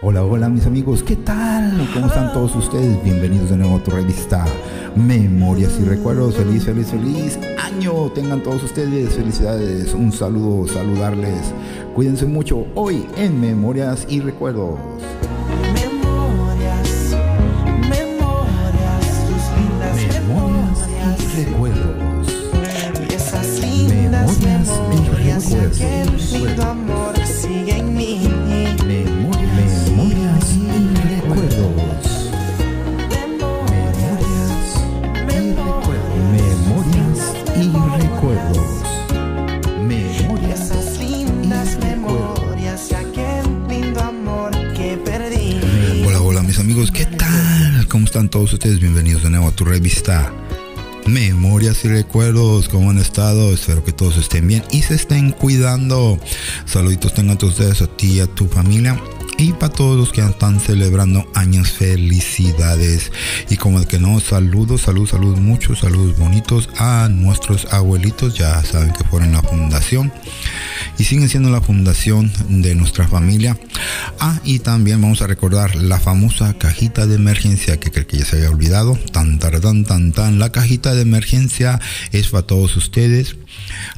Hola, hola mis amigos, ¿qué tal? ¿Cómo están todos ustedes? Bienvenidos de nuevo a tu revista Memorias y Recuerdos. Feliz, feliz, feliz año. Tengan todos ustedes felicidades. Un saludo, saludarles. Cuídense mucho hoy en Memorias y Recuerdos. Todos ustedes? Bienvenidos de nuevo a tu revista Memorias y Recuerdos. ¿Cómo han estado? Espero que todos estén bien y se estén cuidando. Saluditos tengan todos ustedes a ti y a tu familia. Y para todos los que están celebrando años, felicidades. Y como de que no, saludos, saludos, saludos, muchos saludos bonitos a nuestros abuelitos. Ya saben que fueron la fundación y siguen siendo la fundación de nuestra familia. Ah, y también vamos a recordar la famosa cajita de emergencia que creo que ya se había olvidado. Tan, tan, tan, tan. La cajita de emergencia es para todos ustedes.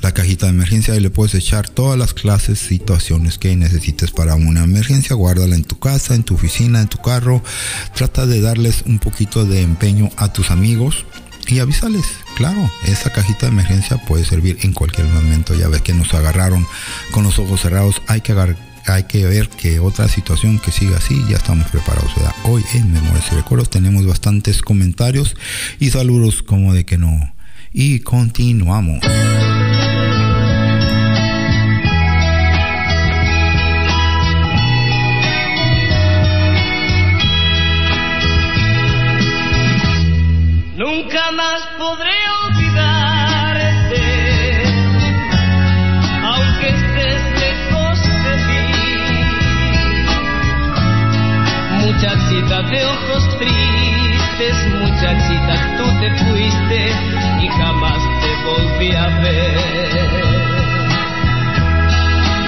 La cajita de emergencia y le puedes echar todas las clases, situaciones que necesites para una emergencia. Guárdala en tu casa, en tu oficina, en tu carro. Trata de darles un poquito de empeño a tus amigos y avísales, claro, esa cajita de emergencia puede servir en cualquier momento. Ya ves que nos agarraron con los ojos cerrados. Hay que hay que ver que otra situación que siga así, ya estamos preparados. Hoy en Memorias y Recuerdos tenemos bastantes comentarios y saludos como de que no. Y continuamos. Nunca más podré olvidarte, aunque estés de mí. Muchachita de ojos tristes, muchachita, tú te fuiste jamás te volví a ver.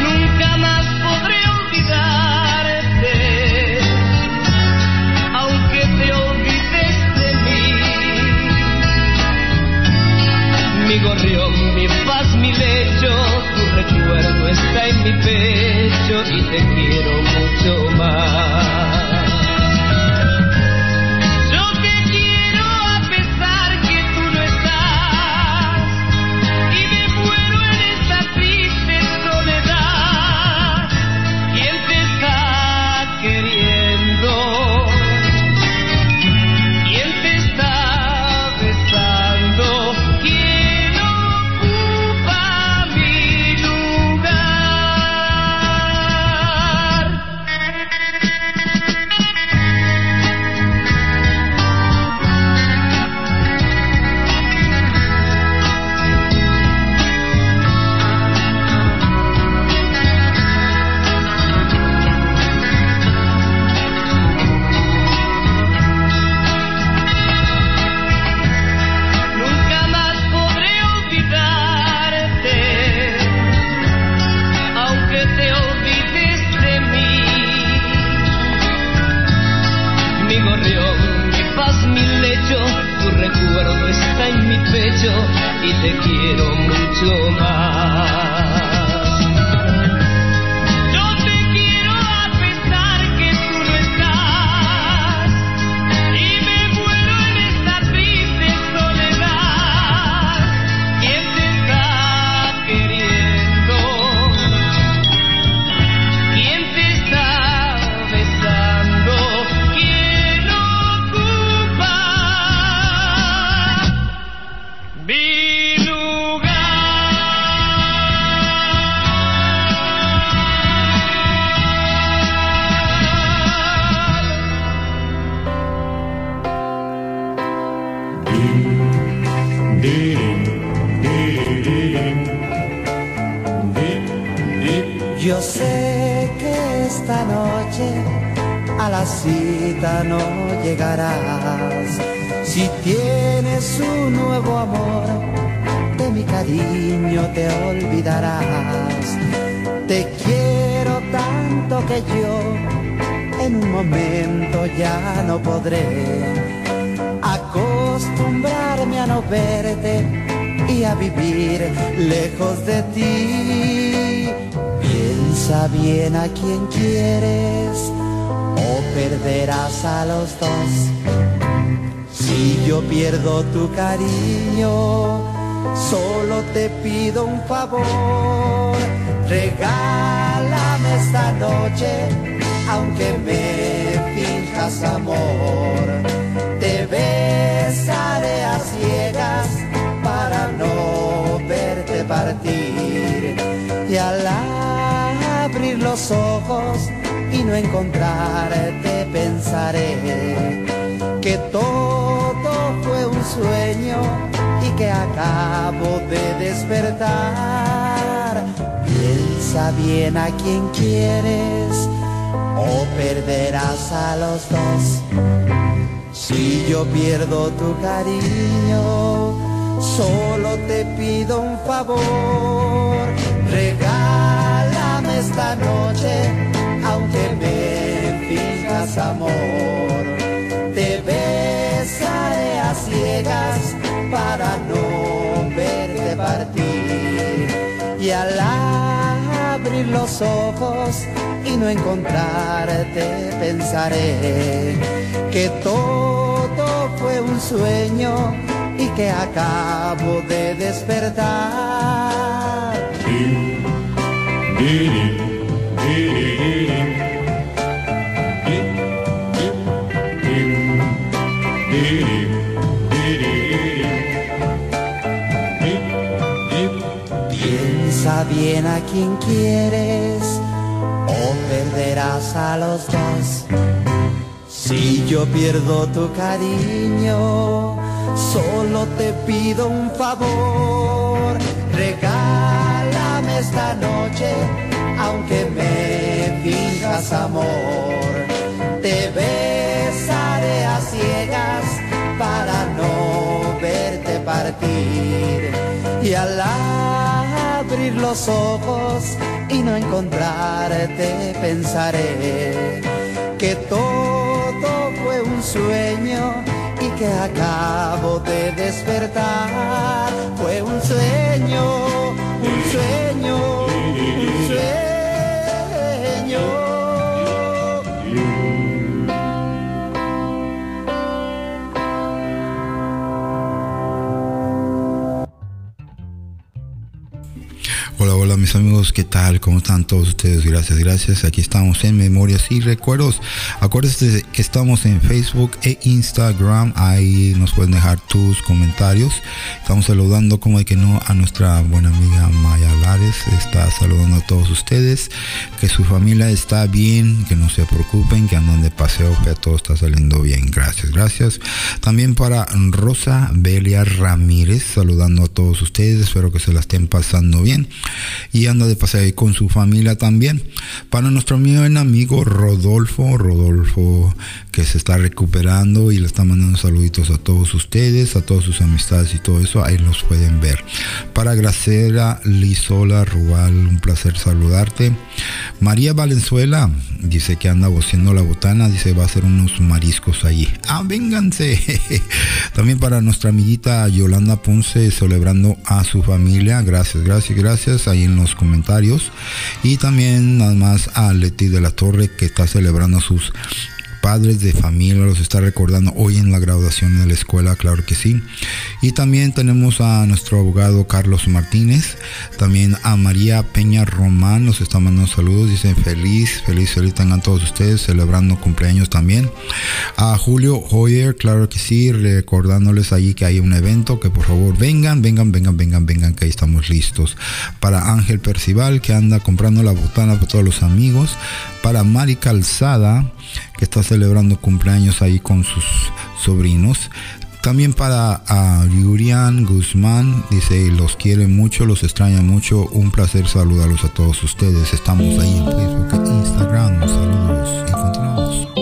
Nunca más podré olvidarte, aunque te olvides de mí. Mi gorrión, mi paz, mi lecho, tu recuerdo está en mi pecho y te quiero mucho más. Cariño, solo te pido un favor. Regálame esta noche, aunque me fijas amor. Te besaré a ciegas para no verte partir. Y al abrir los ojos y no encontrarte, pensaré que todo fue un sueño y que acabo de despertar. Piensa bien a quien quieres o perderás a los dos. Si yo pierdo tu cariño, solo te pido un favor. Regálame esta noche, aunque me finjas amor. Te besaré a ciegas para no verte partir. Y al abrir los ojos y no encontrarte, pensaré que todo sueño y que acabo de despertar. Fue un sueño, un sueño, un sueño. Hola, hola mis amigos, ¿qué tal? ¿Cómo están todos ustedes? Gracias, gracias. Aquí estamos en Memorias y Recuerdos. Acuérdense que estamos en Facebook e Instagram. Ahí nos pueden dejar tus comentarios. Estamos saludando, como de que no, a nuestra buena amiga Maya Lares. Está saludando a todos ustedes. Que su familia está bien, que no se preocupen, que andan de paseo, que todo está saliendo bien. Gracias, gracias. También para Rosa Belia Ramírez, saludando a todos ustedes. Espero que se la estén pasando bien y anda de paseo ahí con su familia también. Para nuestro buen amigo Rodolfo, Rodolfo que se está recuperando y le está mandando saluditos a todos ustedes, a todas sus amistades y todo eso, ahí los pueden ver. Para Gracera Lizola Rubal, un placer saludarte. María Valenzuela dice que anda bociendo la botana, dice va a hacer unos mariscos allí. Ah, vénganse. También para nuestra amiguita Yolanda Ponce celebrando a su familia. Gracias, gracias, gracias ahí en los comentarios. Y también nada más a Leti de la Torre que está celebrando sus padres de familia, los está recordando hoy en la graduación de la escuela, claro que sí. Y también tenemos a nuestro abogado Carlos Martínez, también a María Peña Román, nos está mandando saludos, dicen feliz, feliz, feliz tengan todos ustedes, celebrando cumpleaños también. A Julio Hoyer, claro que sí, recordándoles allí que hay un evento, que por favor vengan, vengan, vengan, vengan, vengan, que ahí estamos listos. Para Ángel Percival, que anda comprando la botana para todos los amigos. Para Mari Calzada, está celebrando cumpleaños ahí con sus sobrinos. También para a Yurian Guzmán, dice, los quiere mucho, los extraña mucho, un placer saludarlos a todos ustedes. Estamos ahí en Facebook e Instagram, saludos y continuamos.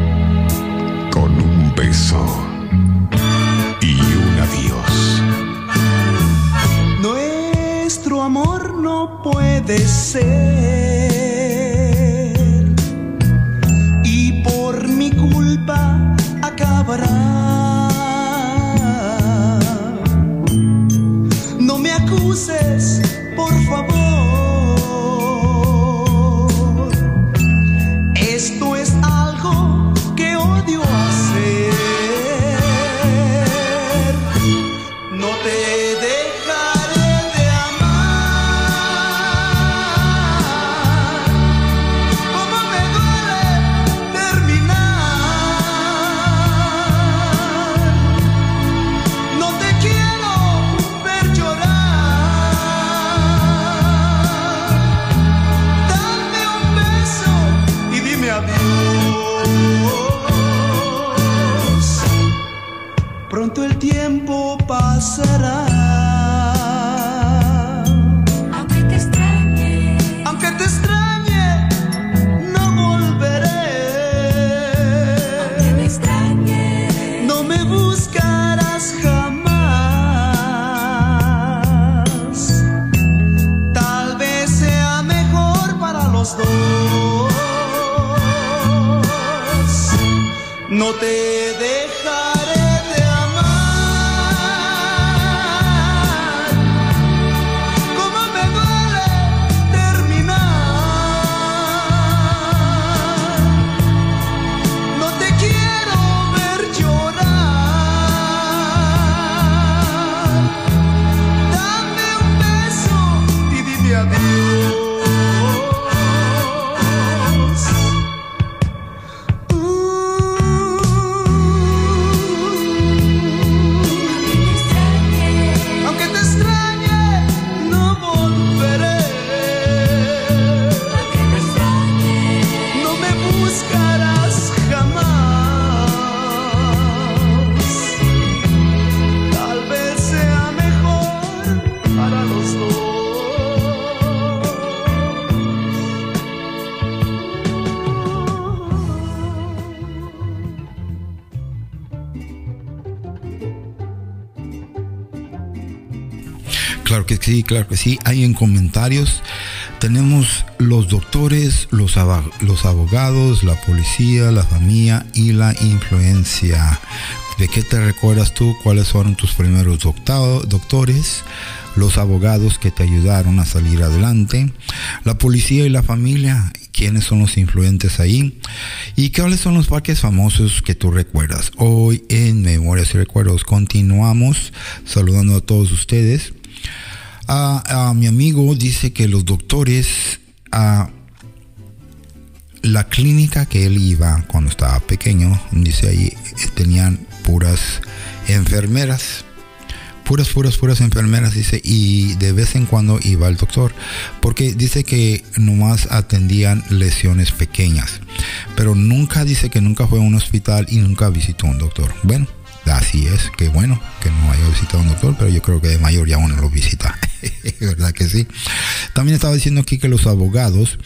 y un adiós. Nuestro amor no puede ser sí, claro que sí. Hay en comentarios. Tenemos los doctores, los, abogados, la policía, la familia y la influencia. ¿De qué te recuerdas tú? ¿Cuáles fueron tus primeros doctores? Los abogados que te ayudaron a salir adelante. La policía y la familia. ¿Quiénes son los influentes ahí? ¿Y cuáles son los parques famosos que tú recuerdas? Hoy en Memorias y Recuerdos continuamos saludando a todos ustedes. Ah, mi amigo dice que los doctores, ah, la clínica que él iba cuando estaba pequeño, dice ahí, tenían puras enfermeras. Puras, puras, puras enfermeras, dice, y de vez en cuando iba al doctor, porque dice que nomás atendían lesiones pequeñas, pero nunca dice que nunca fue a un hospital y nunca visitó a un doctor. Bueno, así es, que bueno que no haya visitado a un doctor, pero yo creo que de mayor ya uno lo visita, ¿verdad que sí? También estaba diciendo aquí que los abogados,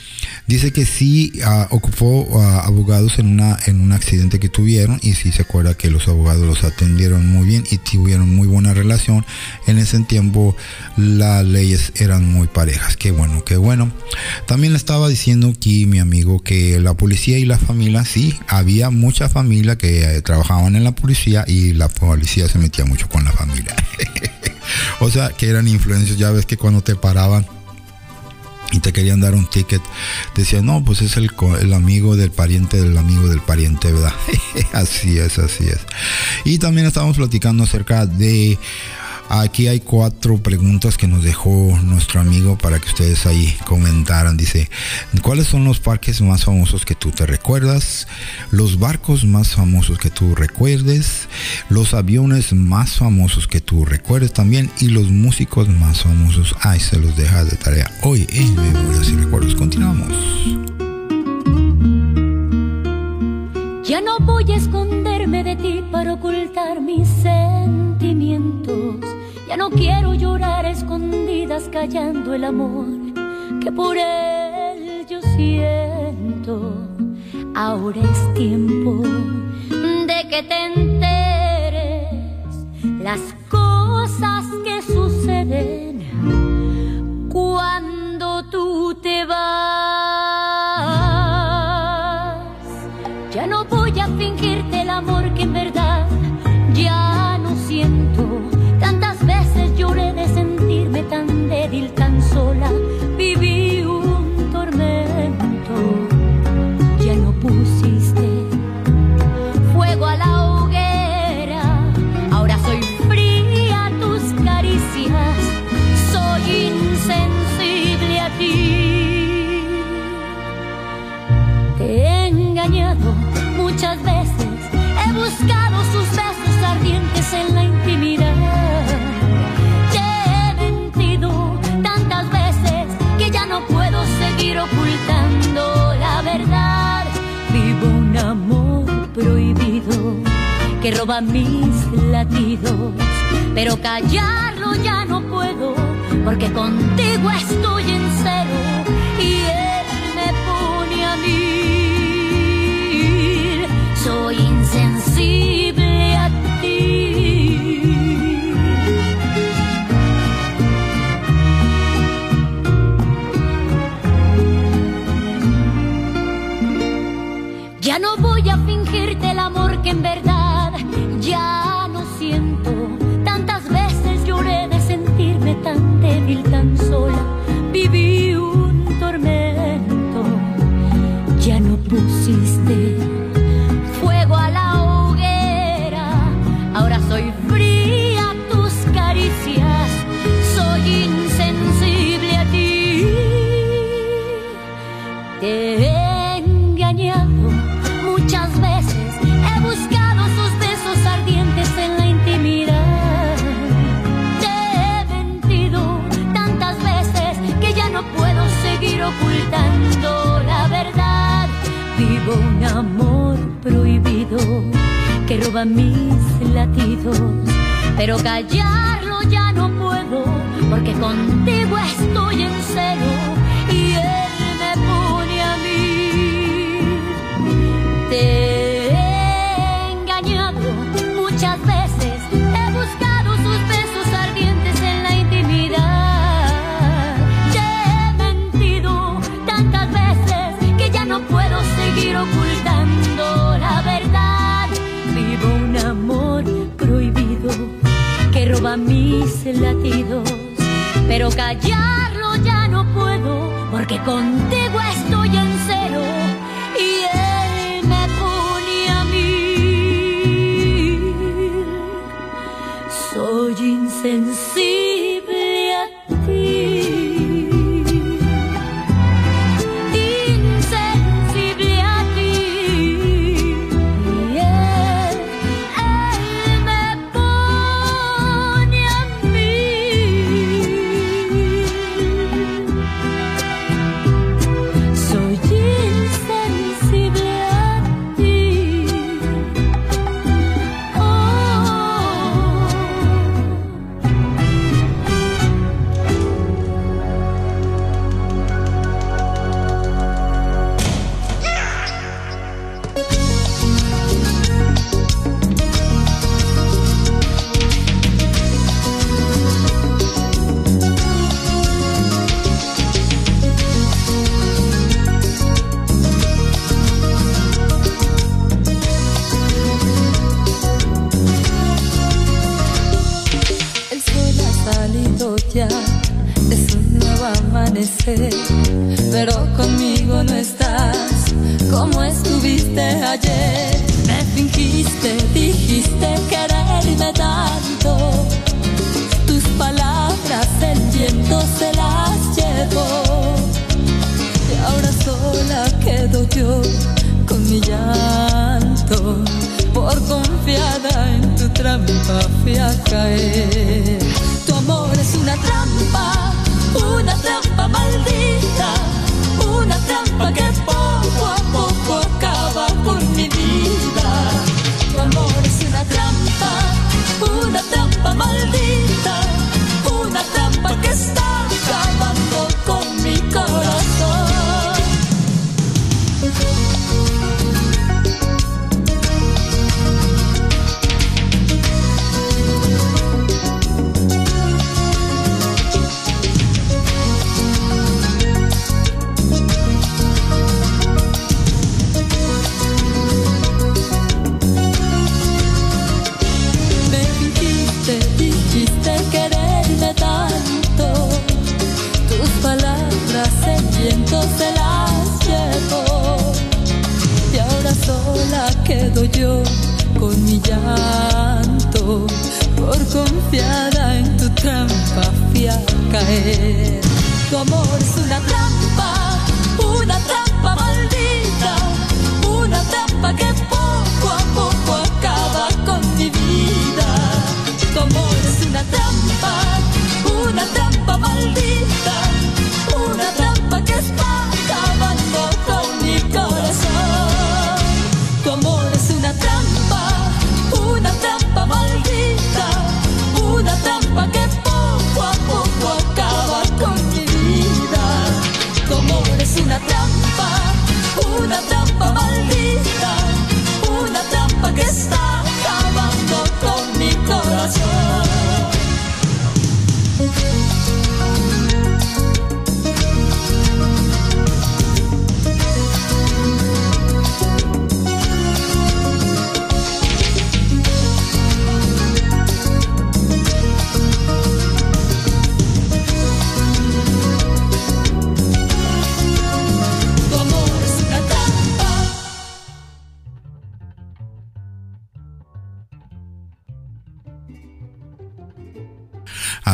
dice que sí ah, ocupó ah, abogados en, una, en un accidente que tuvieron y sí se acuerda que los abogados los atendieron muy bien y tuvieron muy buena relación. En ese tiempo las leyes eran muy parejas. Qué bueno, qué bueno. También estaba diciendo aquí mi amigo que la policía y la familia, sí, había mucha familia que eh, trabajaban en la policía y la policía se metía mucho con la familia. o sea, que eran influencias. Ya ves que cuando te paraban y te querían dar un ticket, decían, no, pues es el, el amigo del pariente del amigo del pariente, ¿verdad? así es, así es. Y también estábamos platicando acerca de... Aquí hay cuatro preguntas que nos dejó nuestro amigo para que ustedes ahí comentaran. Dice, ¿cuáles son los parques más famosos que tú te recuerdas? Los barcos más famosos que tú recuerdes? Los aviones más famosos que tú recuerdes también? Y los músicos más famosos. Ay, se los deja de tarea. Hoy en Memorias y Recuerdos. Continuamos. Ya no voy a esconderme de ti para ocultar mis Ya no quiero llorar escondidas callando el amor que por él yo siento. Ahora es tiempo de que te enteres las cosas que suceden cuando tú te vas.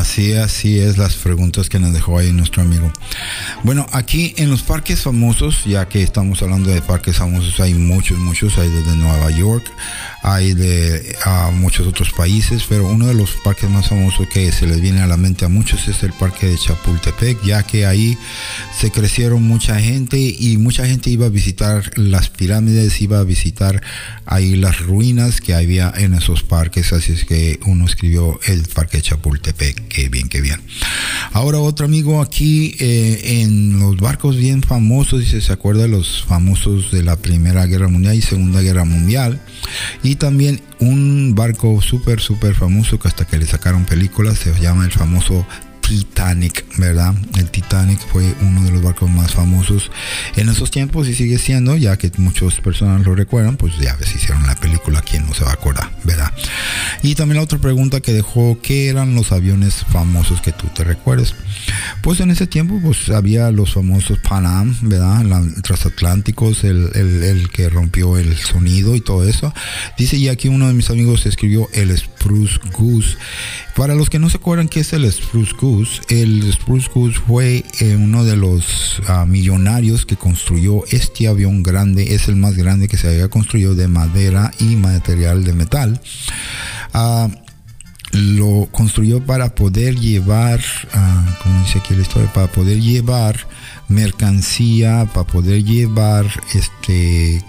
Así, así es las preguntas que nos dejó ahí nuestro amigo. Bueno, aquí en los parques famosos, ya que estamos hablando de parques famosos, hay muchos, muchos, hay desde Nueva York, hay de a muchos otros países, pero uno de los parques más famosos que se les viene a la mente a muchos es el parque de Chapultepec, ya que ahí se crecieron mucha gente y mucha gente iba a visitar las pirámides, iba a visitar ahí las ruinas que había en esos parques, así es que uno escribió el parque de Chapultepec, qué bien, qué bien. Ahora otro amigo aquí eh, en los barcos bien famosos, dice, se acuerda de los famosos de la Primera Guerra Mundial y Segunda Guerra Mundial, y también un barco súper, súper famoso que hasta que le sacaron películas, se llama el famoso Titanic, ¿verdad? El Titanic fue uno de los barcos más famosos en esos tiempos y sigue siendo, ya que muchas personas lo recuerdan, pues ya ves, hicieron la película, ¿quién no se va a acordar, ¿verdad? Y también la otra pregunta que dejó, ¿qué eran los aviones famosos que tú te recuerdes? Pues en ese tiempo, pues había los famosos Pan Am, ¿verdad? La, transatlánticos, el, el, el que rompió el sonido y todo eso. Dice, y aquí uno de mis amigos escribió el Spruce Goose. Para los que no se acuerdan qué es el Spruce Goose, el Spruce Goose fue eh, uno de los ah, millonarios que construyó este avión grande, es el más grande que se había construido de madera y material de metal. Ah, lo construyó para poder llevar, ah, como dice aquí la historia, para poder llevar mercancía, para poder llevar este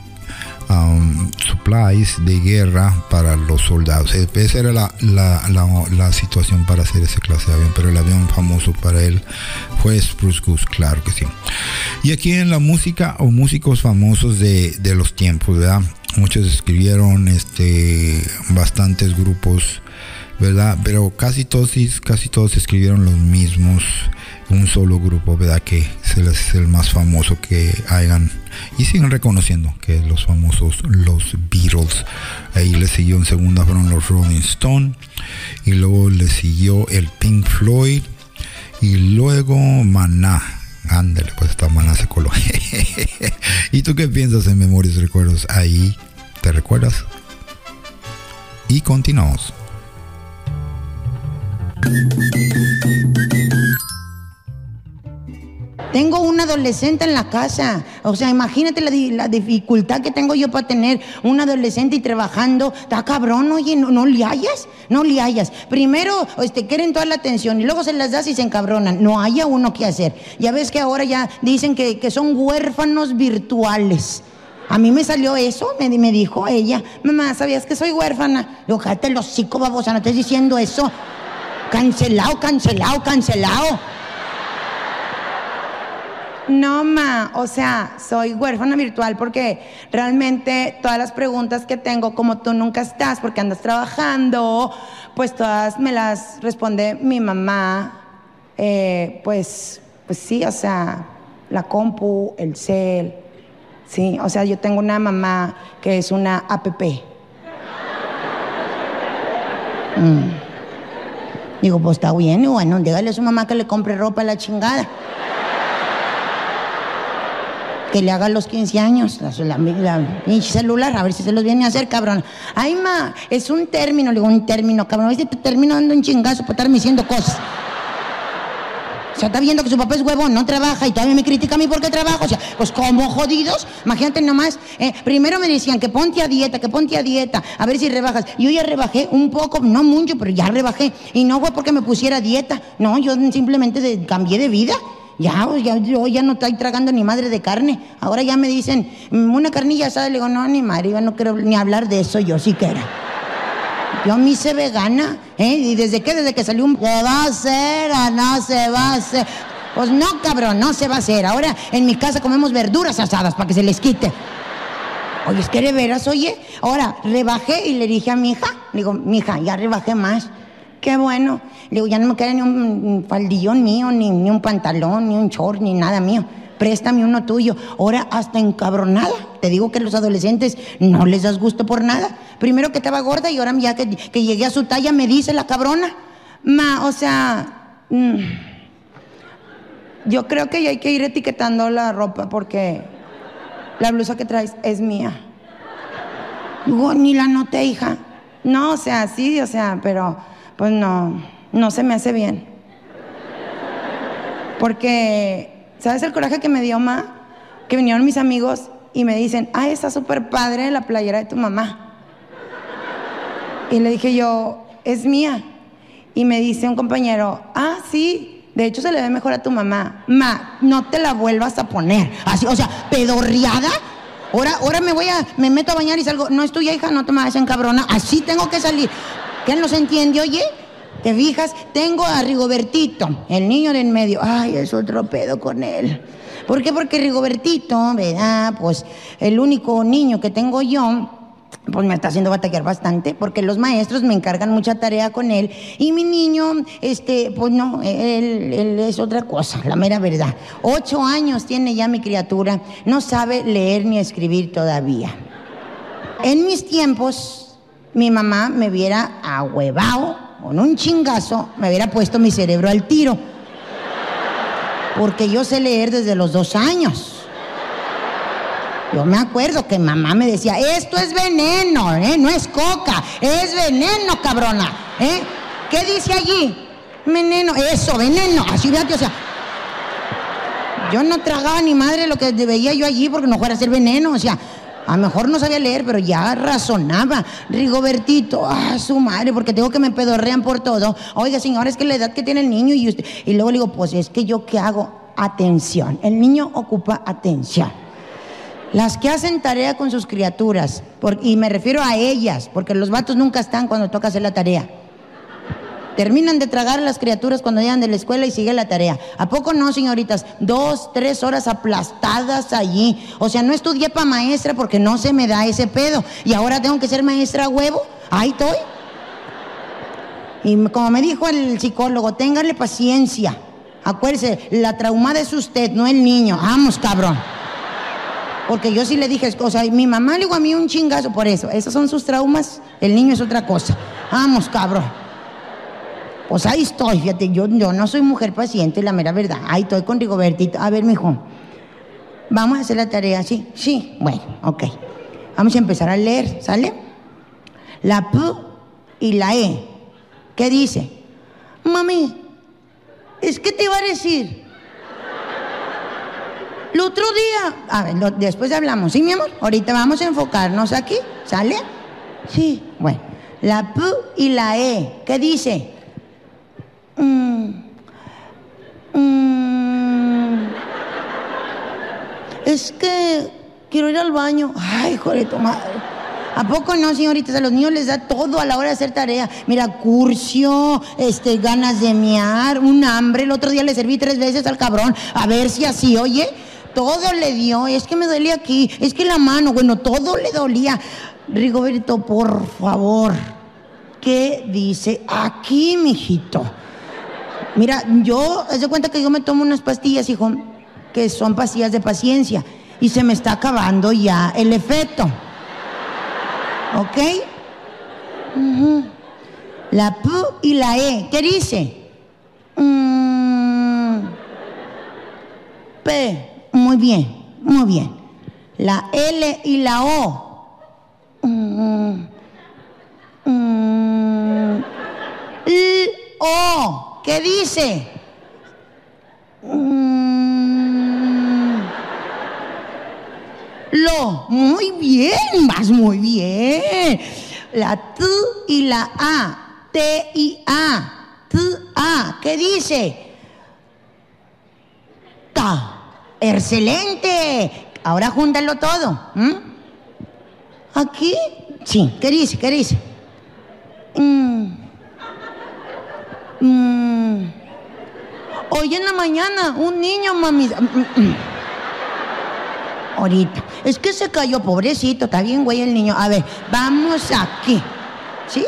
um, supplies de guerra para los soldados. E- Esa era la, la, la- la situación para hacer ese clase de avión, pero el avión famoso para él fue Spruce Goose, claro que sí. Y aquí en la música o músicos famosos de, de los tiempos, ¿verdad? Muchos escribieron este, bastantes grupos ¿verdad? Pero casi todos, casi todos escribieron los mismos, un solo grupo, ¿verdad? Que es el, más famoso que hayan y siguen reconociendo que los famosos los Beatles. Ahí le siguió en segunda fueron los Rolling Stone y luego le siguió el Pink Floyd y luego Maná. Ándale, pues esta Maná se coló. ¿Y tú qué piensas en Memorias y Recuerdos? Ahí, ¿te recuerdas? Y continuamos. Tengo un adolescente en la casa. O sea, imagínate la, di- la dificultad que tengo yo para tener un adolescente y trabajando. Está cabrón, oye, no, no le hayas, no le hayas. Primero, este, quieren toda la atención y luego se las das y se encabronan. No haya uno que hacer. Ya ves que ahora ya dicen que, que son huérfanos virtuales. A mí me salió eso, me, me dijo ella. Mamá, ¿sabías que soy huérfana? Yo, cállate los hocico, babosa, no estés diciendo eso. Cancelado, cancelado, cancelado. No, ma, o sea, soy huérfana virtual porque realmente todas las preguntas que tengo, como tú nunca estás porque andas trabajando, pues todas me las responde mi mamá. Eh, pues, pues sí, o sea, la compu, el cel. Sí, o sea, yo tengo una mamá que es una APP. Mm. Digo, pues está bien, y bueno, dígale a su mamá que le compre ropa a la chingada que le haga los 15 años, la, pinche celular, a ver si se los viene a hacer, cabrón. Ay, ma, es un término, le digo, un término, cabrón. A si te termino dando un chingazo por estarme diciendo cosas. O sea, está viendo que su papá es huevón, no trabaja y todavía me critica a mí porque trabajo. O sea, pues como jodidos, imagínate nomás. eh, primero me decían que ponte a dieta, que ponte a dieta, a ver si rebajas. Yo ya rebajé un poco, no mucho, pero ya rebajé. Y no fue porque me pusiera dieta, no, yo simplemente de- cambié de vida. Ya, pues, ya, yo ya no estoy tragando ni madre de carne. Ahora ya me dicen, "Mm, una carnilla asada. Le digo, no, ni madre, yo no quiero ni hablar de eso, yo sí quiero. Yo me hice vegana, ¿eh? ¿Y desde qué? Desde que salió un... ¿Se va a hacer no se va a hacer? Pues no, cabrón, no se va a hacer. Ahora en mi casa comemos verduras asadas para que se les quite. Oye, es que de veras, oye. Ahora, rebajé y le dije a mi hija, digo, mi hija, ya rebajé más. Qué bueno. Le digo, ya no me queda ni un faldillón mío, ni, ni un pantalón, ni un short, ni nada mío. Préstame uno tuyo. Ahora hasta encabronada. Te digo que los adolescentes no les das gusto por nada. Primero que estaba gorda y ahora ya que, que llegué a su talla me dice la cabrona. Ma, o sea, mm, yo creo que ya hay que ir etiquetando la ropa porque la blusa que traes es mía. Digo, ni la noté, hija. No, o sea, sí, o sea, pero pues no, no se me hace bien. Porque, ¿sabes el coraje que me dio, ma? Que vinieron mis amigos y me dicen, ah, está súper padre la playera de tu mamá. Y le dije yo, es mía. Y me dice un compañero, ah, sí, de hecho se le ve mejor a tu mamá. Ma, no te la vuelvas a poner. Así, o sea, pedorriada. Ahora, ahora me voy a, me meto a bañar y salgo. No es tuya, hija, no te me en cabrona. Así tengo que salir. ¿Quién los entiende, oye? ¿Te fijas? Tengo a Rigobertito, el niño de en medio. Ay, es otro pedo con él. ¿Por qué? Porque Rigobertito, ¿verdad? Pues el único niño que tengo yo, pues me está haciendo batallar bastante porque los maestros me encargan mucha tarea con él y mi niño, este, pues no, él, él es otra cosa, la mera verdad. Ocho años tiene ya mi criatura, no sabe leer ni escribir todavía. En mis tiempos, mi mamá me hubiera ahuevado con un chingazo, me hubiera puesto mi cerebro al tiro. Porque yo sé leer desde los dos años. Yo me acuerdo que mamá me decía, esto es veneno, ¿eh? no es coca, es veneno, cabrona. ¿eh? ¿Qué dice allí? Veneno, eso, veneno. Así fíjate, o sea. Yo no tragaba ni madre lo que veía yo allí porque no fuera a ser veneno, o sea. A lo mejor no sabía leer, pero ya razonaba. Rigobertito, ah, su madre, porque tengo que me pedorrean por todo. Oiga, señora, es que la edad que tiene el niño y usted. Y luego le digo, pues es que yo qué hago? Atención. El niño ocupa atención. Las que hacen tarea con sus criaturas, y me refiero a ellas, porque los vatos nunca están cuando toca hacer la tarea. Terminan de tragar las criaturas cuando llegan de la escuela y sigue la tarea. ¿A poco no, señoritas? Dos, tres horas aplastadas allí. O sea, no estudié para maestra porque no se me da ese pedo. Y ahora tengo que ser maestra a huevo. Ahí estoy. Y como me dijo el psicólogo, téngale paciencia. Acuérdese, la traumada es usted, no el niño. Vamos, cabrón. Porque yo sí le dije, o sea, mi mamá le dijo a mí un chingazo por eso. Esos son sus traumas, el niño es otra cosa. Vamos, cabrón. Pues ahí estoy, fíjate, yo, yo no soy mujer paciente, la mera verdad. Ahí estoy con Rigobertito. A ver, mijo, vamos a hacer la tarea, ¿sí? Sí, bueno, ok. Vamos a empezar a leer, ¿sale? La P y la E. ¿Qué dice? Mami, es que te iba a decir. El otro día, a ver, después hablamos, ¿sí, mi amor? Ahorita vamos a enfocarnos aquí, ¿sale? Sí, bueno. La P y la E, ¿qué dice? Mm, mm, es que quiero ir al baño. Ay, hijo de tu madre. ¿A poco no, señoritas? A los niños les da todo a la hora de hacer tarea. Mira, curcio, este, ganas de mear, un hambre. El otro día le serví tres veces al cabrón. A ver si así, oye. Todo le dio. Es que me duele aquí. Es que la mano, bueno, todo le dolía. Rigoberto, por favor. ¿Qué dice aquí, mijito? Mira, yo, haz de cuenta que yo me tomo unas pastillas, hijo, que son pastillas de paciencia. Y se me está acabando ya el efecto. ¿Ok? La P y la E. ¿Qué dice? Mm, P. Muy bien, muy bien. La L y la O. Mm, mm, L, O. ¿Qué dice? Mm, lo. Muy bien, vas muy bien. La T y la A. T y A. T, A. ¿Qué dice? Ta. Excelente. Ahora júntalo todo. ¿Aquí? Sí. ¿Qué dice? ¿Qué dice? Mm. Mm. Hoy en la mañana, un niño, mami. mm, mm. Ahorita. Es que se cayó, pobrecito. Está bien, güey, el niño. A ver, vamos aquí. ¿Sí?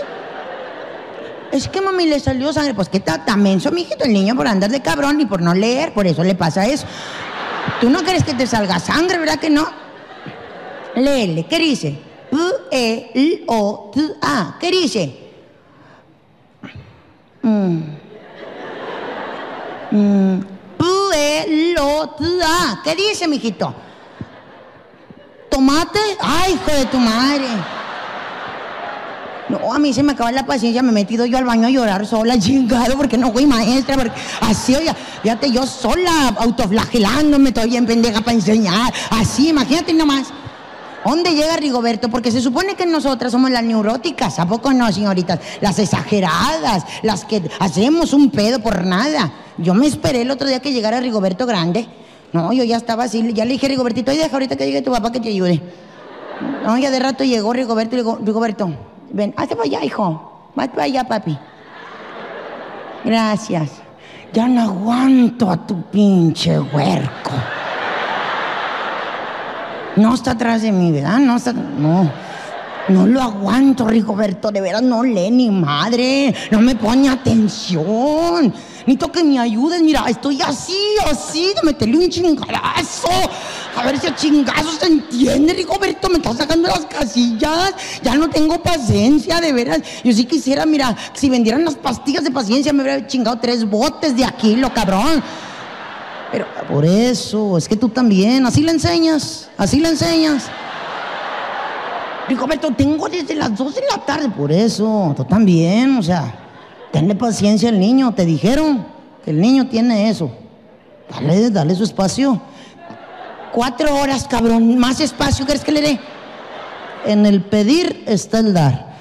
Es que mami le salió sangre. Pues que menso, mijito, el niño por andar de cabrón y por no leer. Por eso le pasa eso. Tú no quieres que te salga sangre, ¿verdad que no? Léele, ¿qué dice? P, E, L, O, T, A. ¿Qué dice? Mm. Mm. P, E, L, O, T, A. ¿Qué dice, mijito? ¿Tomate? ¡Ay, hijo de tu madre! No, a mí se me acaba la paciencia, me he metido yo al baño a llorar sola, chingado, porque no fui maestra, así, oye, fíjate, yo sola, autoflagelándome, estoy bien pendeja para enseñar, así, imagínate nomás. ¿Dónde llega Rigoberto? Porque se supone que nosotras somos las neuróticas, ¿a poco no, señoritas? Las exageradas, las que hacemos un pedo por nada. Yo me esperé el otro día que llegara Rigoberto grande. No, yo ya estaba así, ya le dije a Rigobertito, ay, deja ahorita que llegue tu papá que te ayude. No, ya de rato llegó Rigoberto y le digo, Rigoberto, ven, hazte para allá, hijo. Vas para allá, papi. Gracias. Ya no aguanto a tu pinche huerco. No está atrás de mí, ¿verdad? No está. No. No lo aguanto, Rigoberto, de veras no lee ni madre, no me pone atención. Necesito que me ayudes, mira, estoy así, así, de meterle un chingadazo. A ver si el chingazo se entiende, Rigoberto, me está sacando las casillas. Ya no tengo paciencia, de veras. Yo sí quisiera, mira, si vendieran las pastillas de paciencia, me hubiera chingado tres botes de aquí, lo cabrón. Pero por eso, es que tú también, así le enseñas, así le enseñas. Rigoberto, tengo desde las 2 de la tarde, por eso, tú también, o sea, tenle paciencia al niño, te dijeron que el niño tiene eso. Dale, dale su espacio. Cuatro horas, cabrón, más espacio, ¿crees que le dé? En el pedir está el dar.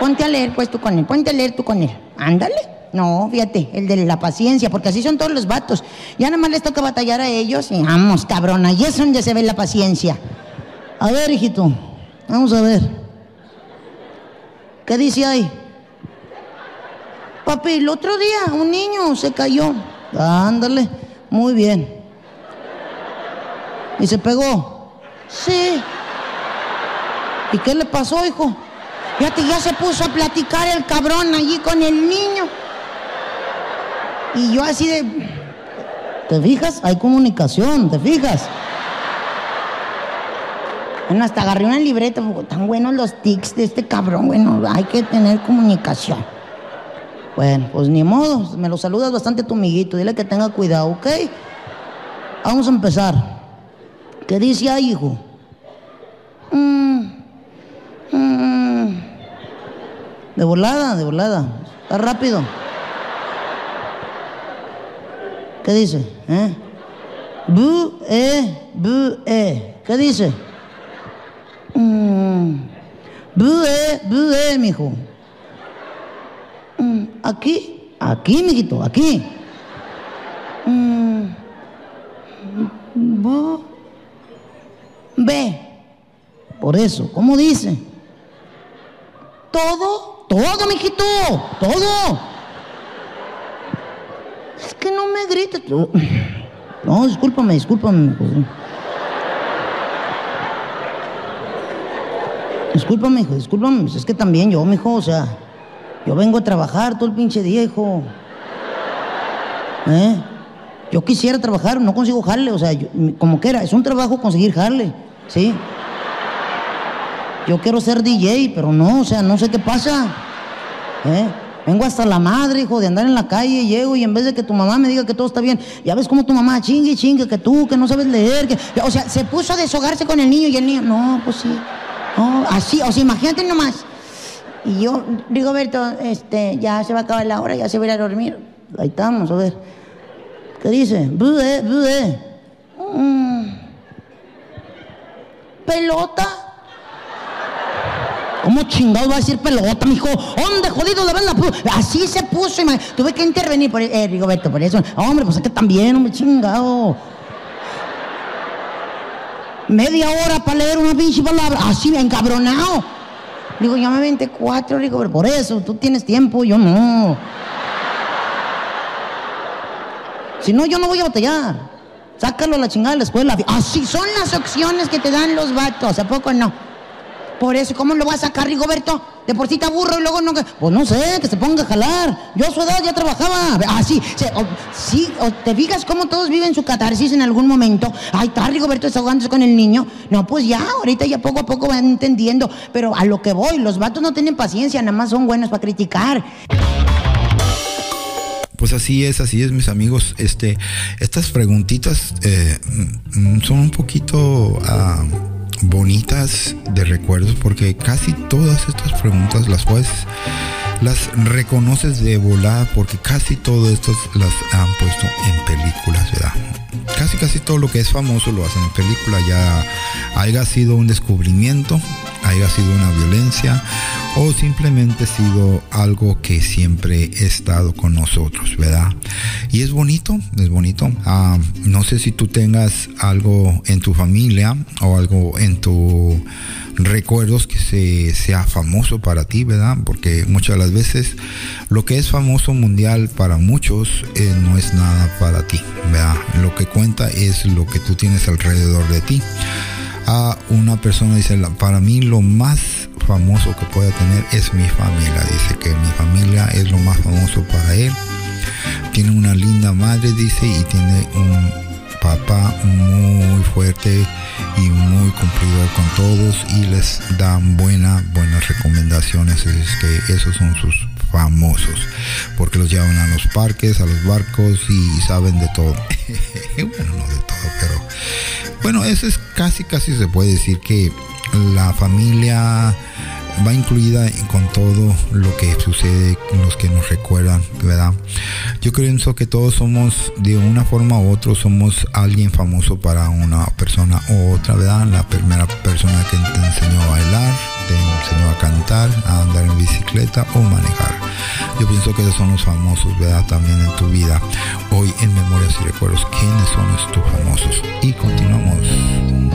Ponte a leer, pues tú con él, ponte a leer tú con él. Ándale. No, fíjate, el de la paciencia, porque así son todos los vatos. Ya nada más les toca batallar a ellos y vamos, cabrón, ahí es donde se ve la paciencia. A ver, hijito, vamos a ver. ¿Qué dice ahí? Papi, el otro día un niño se cayó. Ándale, muy bien. ¿Y se pegó? Sí. ¿Y qué le pasó, hijo? Fíjate, ya se puso a platicar el cabrón allí con el niño. Y yo así de... ¿Te fijas? Hay comunicación, ¿te fijas? Bueno, hasta agarré una libreta, tan buenos los tics de este cabrón, bueno, hay que tener comunicación. Bueno, pues ni modo, me lo saludas bastante tu amiguito, dile que tenga cuidado, ¿ok? Vamos a empezar. ¿Qué dice ahí, hijo? Mm, mm. De volada, de volada. Está rápido. ¿Qué dice? ¿Eh? Bu, e, bu, e. ¿Qué dice? Mm. Bu, e, bu, e, mijo. Mm, Aquí, aquí, mijito, aquí. Mm. Bu, ve. Por eso, ¿cómo dice? Todo, todo, mijito, todo. Me grites. No, discúlpame, discúlpame. mijo. Discúlpame, hijo, discúlpame. pues Es que también yo, mijo, o sea, yo vengo a trabajar todo el pinche día, hijo. ¿Eh? Yo quisiera trabajar, no consigo jale, o sea, yo- como quiera, es un trabajo conseguir jale, ¿sí? Yo quiero ser DJ, pero no, o sea, no sé qué pasa. ¿Eh? Vengo hasta la madre, hijo, de andar en la calle, llego y en vez de que tu mamá me diga que todo está bien, ya ves cómo tu mamá chingue chingue, que tú, que no sabes leer, que... O sea, se puso a deshogarse con el niño y el niño, no, pues sí. No, así, o sea, imagínate nomás. Y yo, Rigoberto, este, ya se va a acabar la hora, ya se va a ir a dormir. Ahí estamos, a ver. ¿Qué dice? Bude, bude. Mm. ¿Pelota? ¿Cómo chingado va a decir pelota, mijo? ¿Dónde jodido de verdad? Así se puso. ima- Tuve que intervenir por eh, Rigoberto, por eso. Hombre, pues es que también, hombre, chingado. Media hora para leer una pinche palabra. Así, encabronado. Digo, ya me 24, Rigoberto, por eso. Tú tienes tiempo, yo no. Si no, yo no voy a batallar. Sácalo a la chingada de la escuela. Así son las opciones que te dan los vatos. ¿A poco no? Por eso, ¿cómo lo vas a sacar, Rigoberto? De por sí te aburro y luego no... Pues no sé, que se ponga a jalar. Yo a su edad ya trabajaba. Así, sí, o- sí, o te fijas cómo todos viven su catarsis en algún momento. Ay, está Rigoberto desahogándose con el niño. No, pues ya, ahorita ya poco a poco van entendiendo. Pero a lo que voy, los vatos no tienen paciencia, nada más son buenos para criticar. Pues así es, así es, mis amigos. Este, estas preguntitas eh, mm, son un poquito ah, bonitas de recuerdos porque casi todas estas preguntas las puedes, las reconoces de volada porque casi todo esto las han puesto en películas, ¿verdad? Casi casi todo lo que es famoso lo hacen en película, ya haya sido un descubrimiento, haya sido una violencia o simplemente sido algo que siempre ha estado con nosotros, ¿verdad? Y es bonito, es bonito. Ah, no sé si tú tengas algo en tu familia o algo en tu recuerdos que se, sea famoso para ti, ¿verdad? Porque muchas de las veces lo que es famoso mundial para muchos eh, no es nada para ti, ¿verdad? Lo que cuenta es lo que tú tienes alrededor de ti. A una persona dice, "La- para mí lo más famoso que pueda tener es mi familia. Dice que mi familia es lo más famoso para él. Tiene una linda madre, dice, y tiene un papá muy fuerte y muy cumplidor con todos y les da buena, buenas recomendaciones. Es que esos son sus famosos porque los llevan a los parques, a los barcos y saben de todo. bueno, no de todo, pero bueno, eso es casi, casi se puede decir que la familia va incluida con todo lo que sucede, los que nos recuerdan, ¿verdad? Yo pienso que todos somos, de una forma u otra, somos alguien famoso para una persona u otra, ¿verdad? La primera persona que te enseñó a bailar, te enseñó a cantar, a andar en bicicleta o manejar. Yo pienso que esos son los famosos, ¿verdad? También en tu vida. Hoy en Memorias y Recuerdos, ¿quiénes son estos famosos? Y continuamos.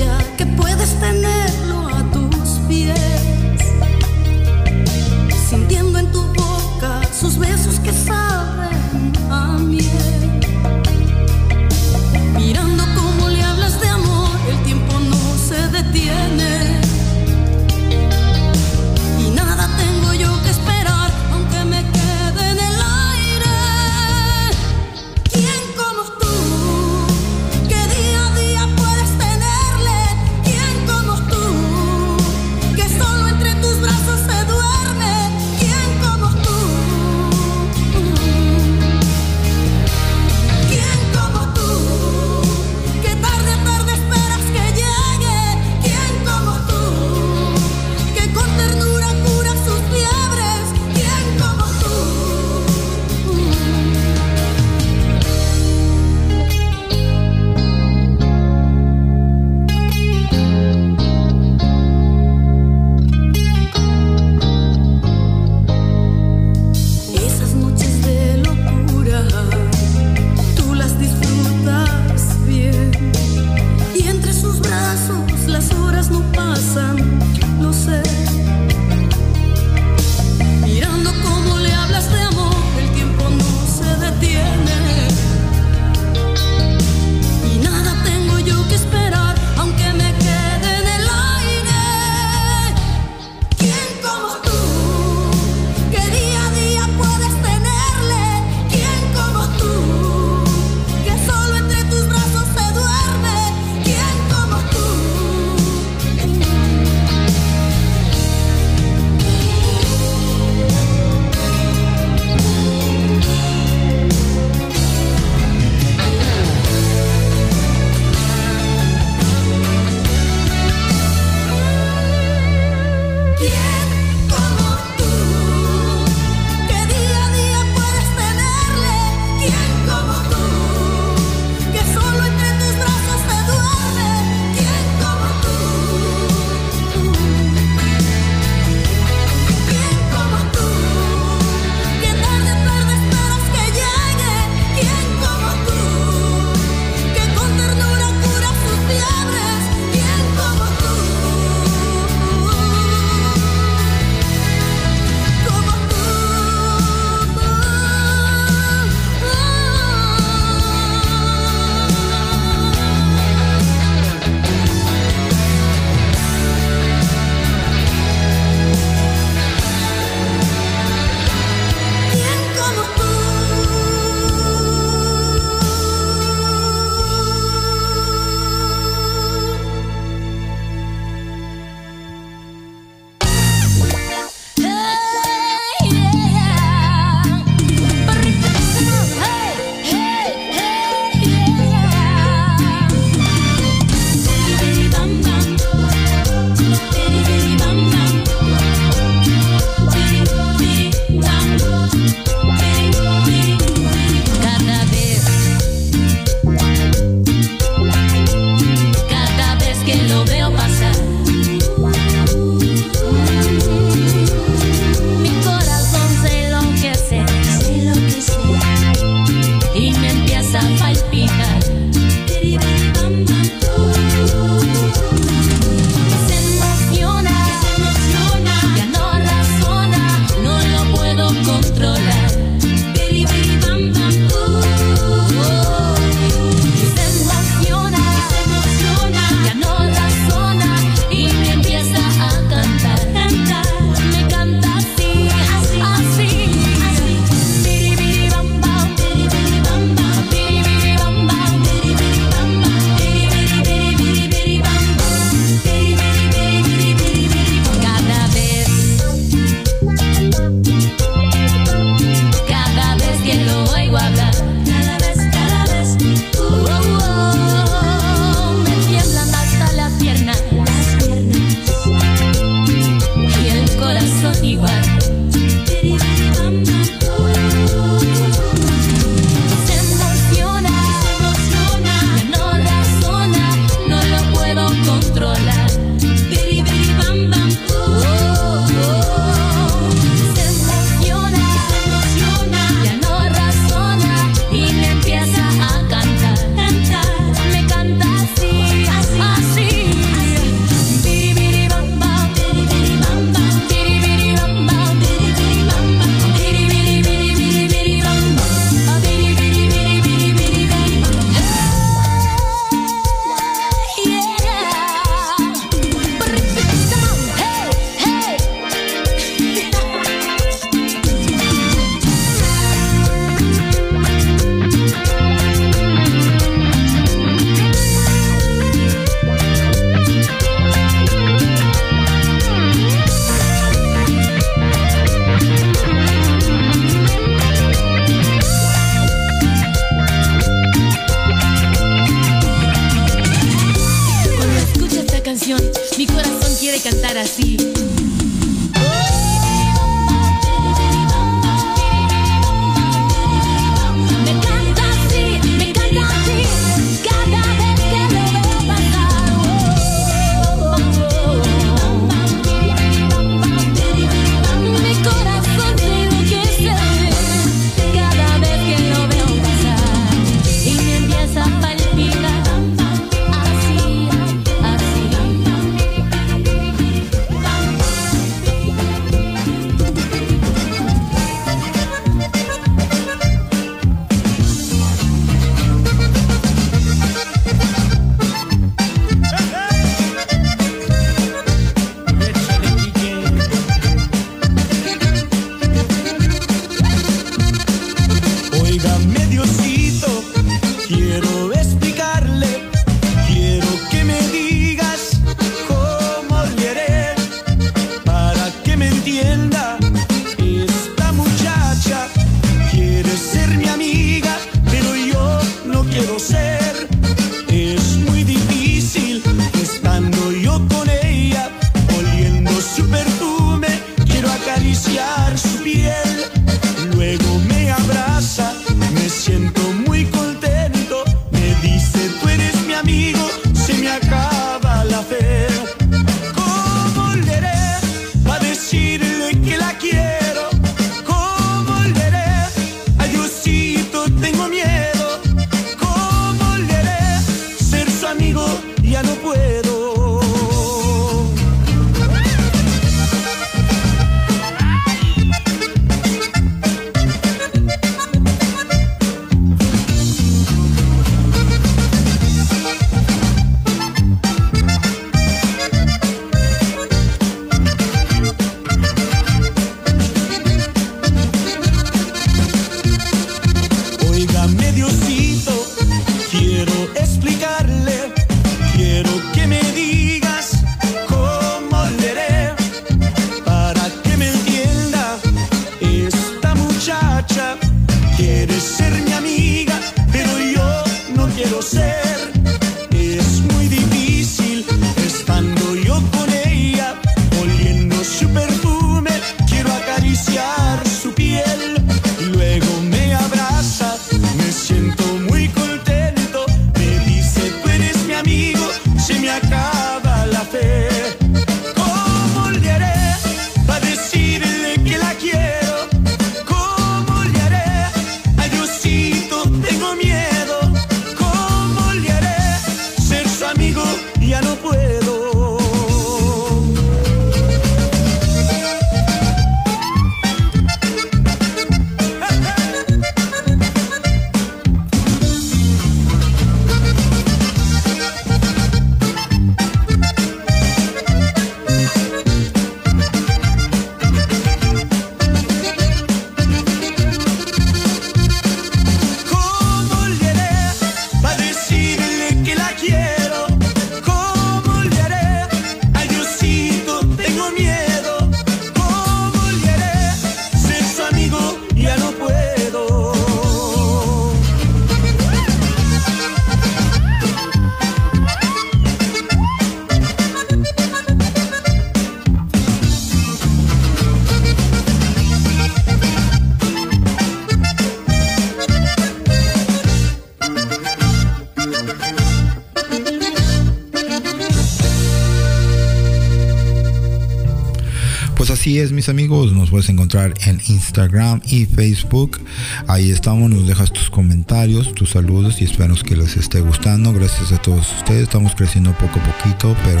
amigos, nos puedes encontrar en Instagram y Facebook. Ahí estamos, nos dejas tus comentarios, tus saludos y esperamos que les esté gustando. Gracias a todos ustedes, estamos creciendo poco a poquito, pero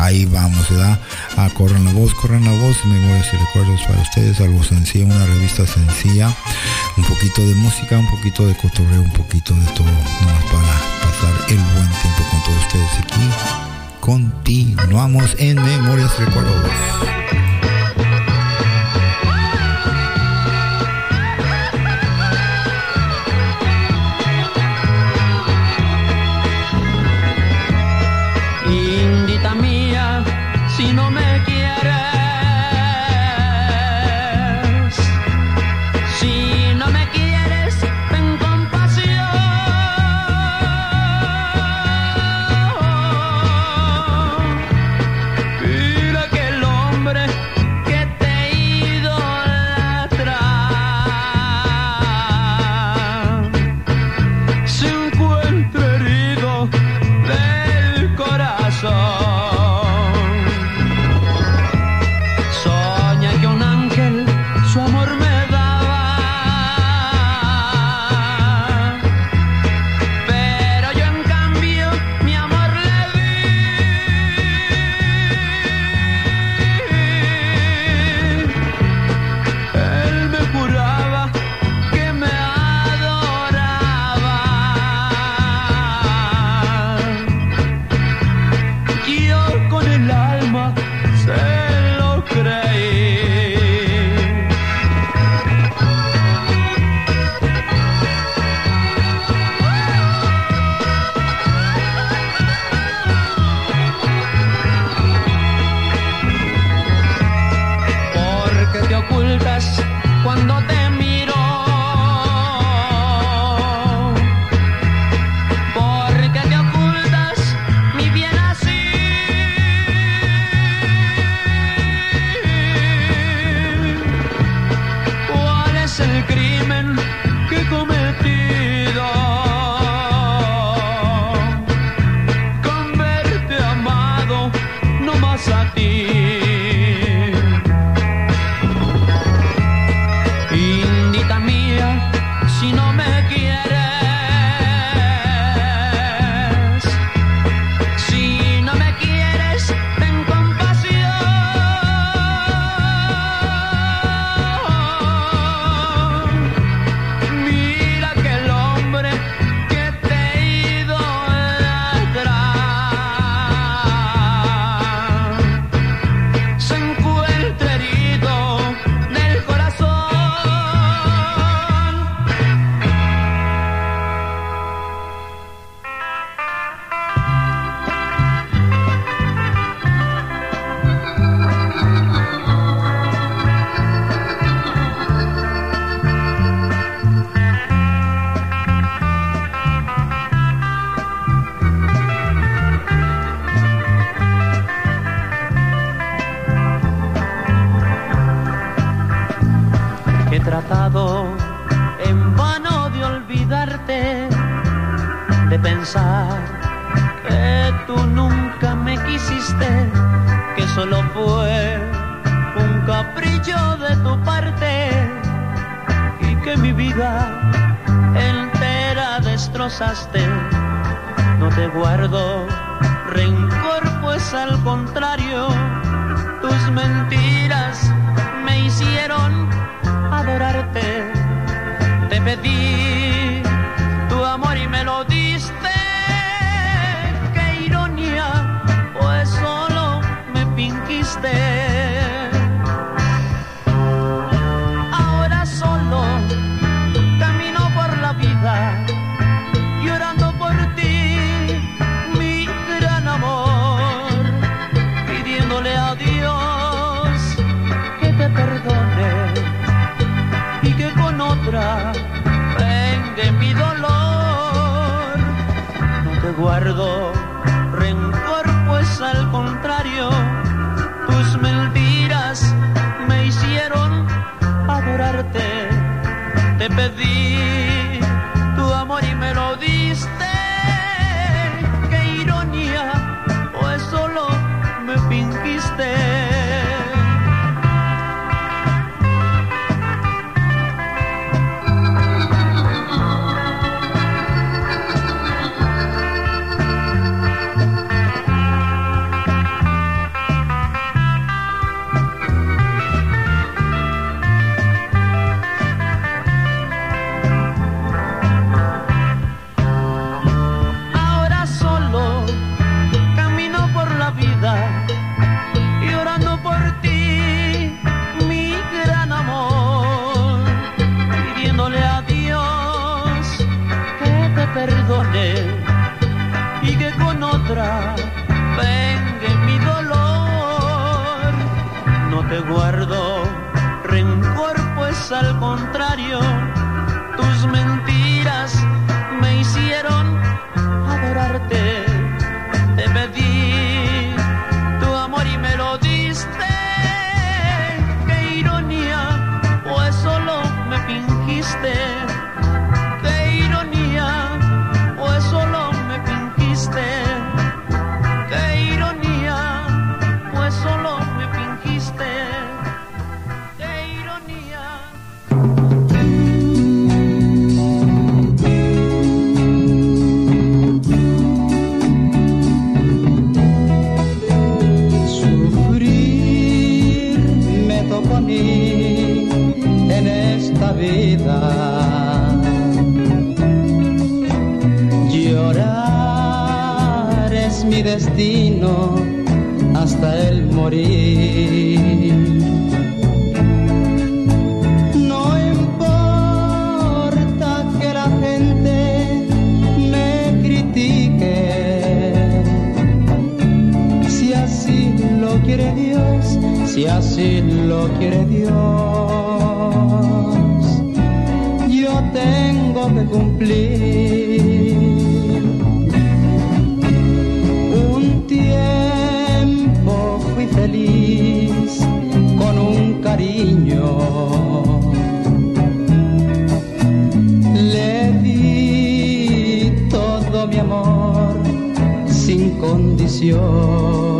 ahí vamos, ¿verdad? A corran la voz, corran la voz, memorias y recuerdos para ustedes, algo sencillo, una revista sencilla, un poquito de música, un poquito de cotorreo, un poquito de todo, nomás para pasar el buen tiempo con todos ustedes aquí continuamos en Memorias y Recuerdos. sombra prende mi dolor. No te guardo rencor, pues al contrario, tus mentiras me hicieron adorarte. Te pedí y que con otra vengue mi dolor. No te guardo el morir. No importa que la gente me critique, si así lo quiere Dios, si así lo quiere Dios, yo tengo que cumplir. canción.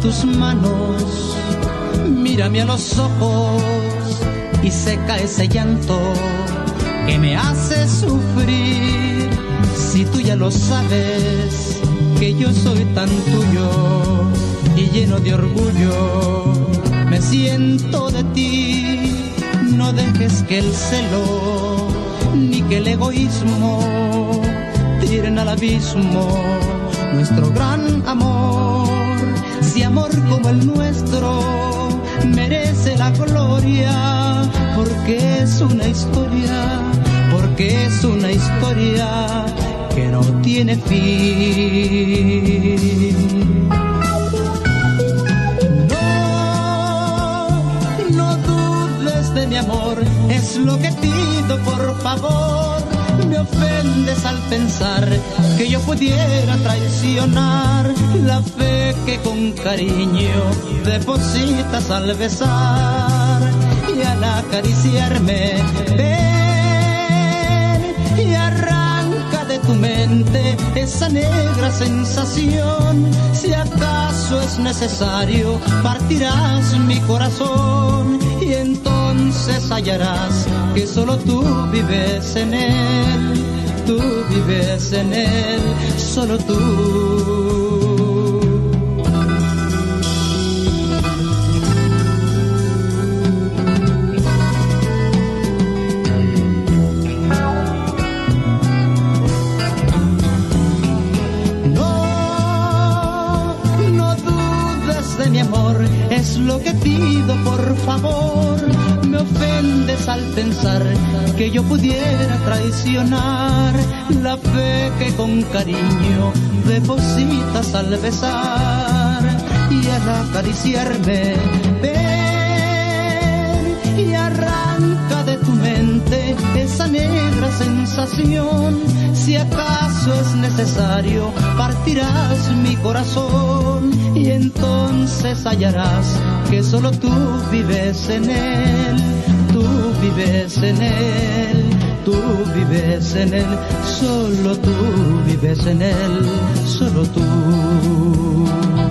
Tus manos, mírame a los ojos y seca ese llanto que me hace sufrir. Si tú ya lo sabes, que yo soy tan tuyo y lleno de orgullo, me siento de ti. No dejes que el celo ni que el egoísmo tiren al abismo nuestro gran amor. Si amor como el nuestro merece la gloria, porque es una historia, porque es una historia que no tiene fin. No, no dudes de mi amor, es lo que pido por favor. Ofendes al pensar que yo pudiera traicionar la fe que con cariño depositas al besar y al acariciarme. Ven y arranca de tu mente esa negra sensación. Si acaso es necesario, partirás mi corazón y entonces hallarás que solo tú vives en él. Tú vives en él, solo tú. Yo pudiera traicionar la fe que con cariño depositas al besar y al acariciarme. Ven y arranca de tu mente esa negra sensación. Si acaso es necesario, partirás mi corazón y entonces hallarás que solo tú vives en él, vives en él, tú vives en él, solo tú vives en él, solo tú.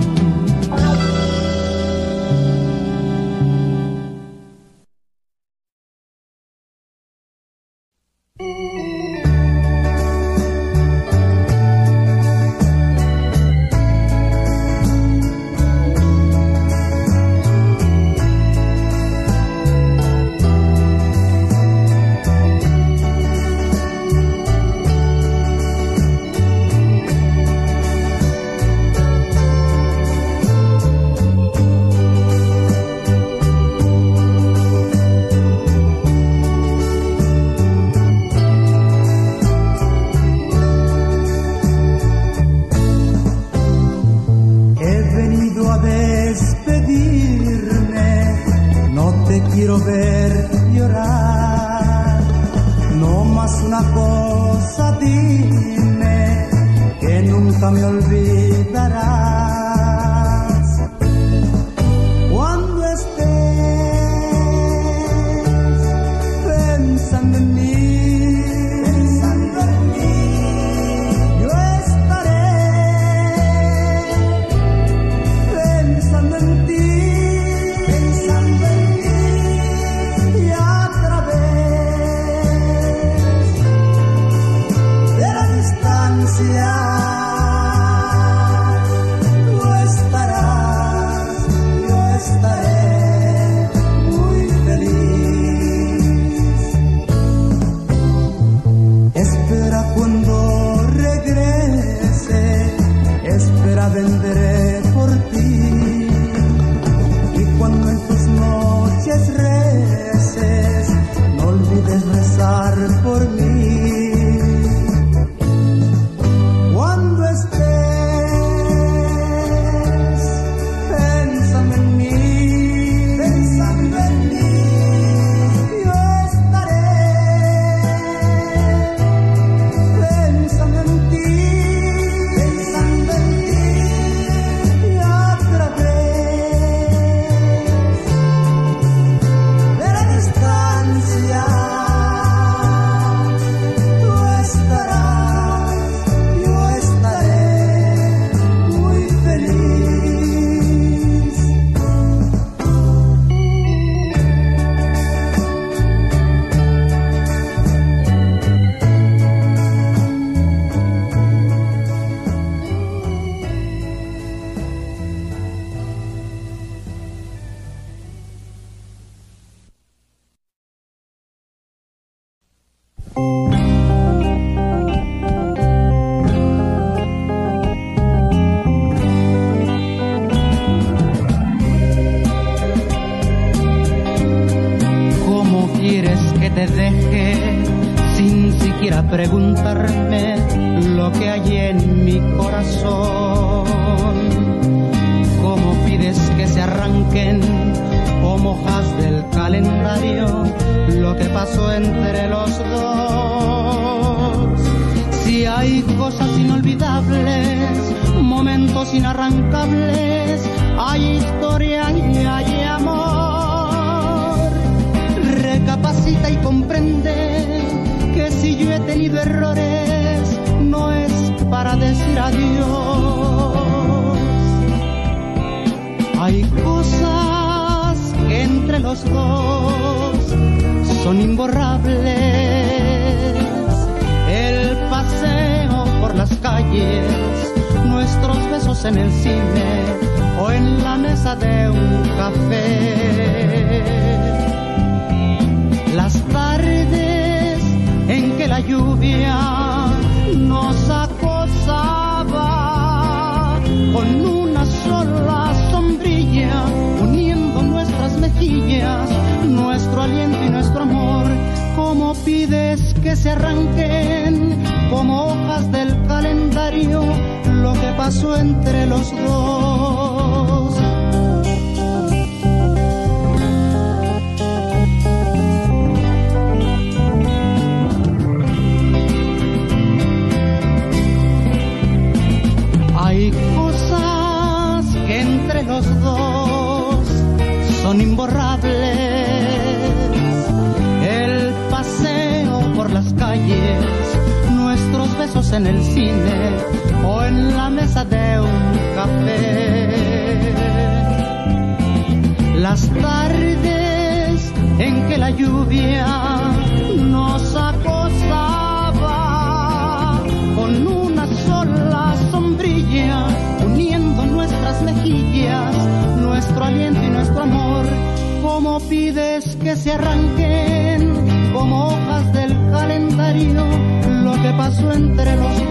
son imborrables. El paseo por las calles, nuestros besos en el cine o en la mesa de un café. Las tardes en que la lluvia nos acosaba con que se arranquen como hojas del calendario lo que pasó entre los dos. en el cine o en la mesa de un café. Las tardes en que la lluvia nos acosaba con una sola sombrilla uniendo nuestras mejillas, nuestro aliento y nuestro amor. ¿Cómo pides que se arranque? pasó entre los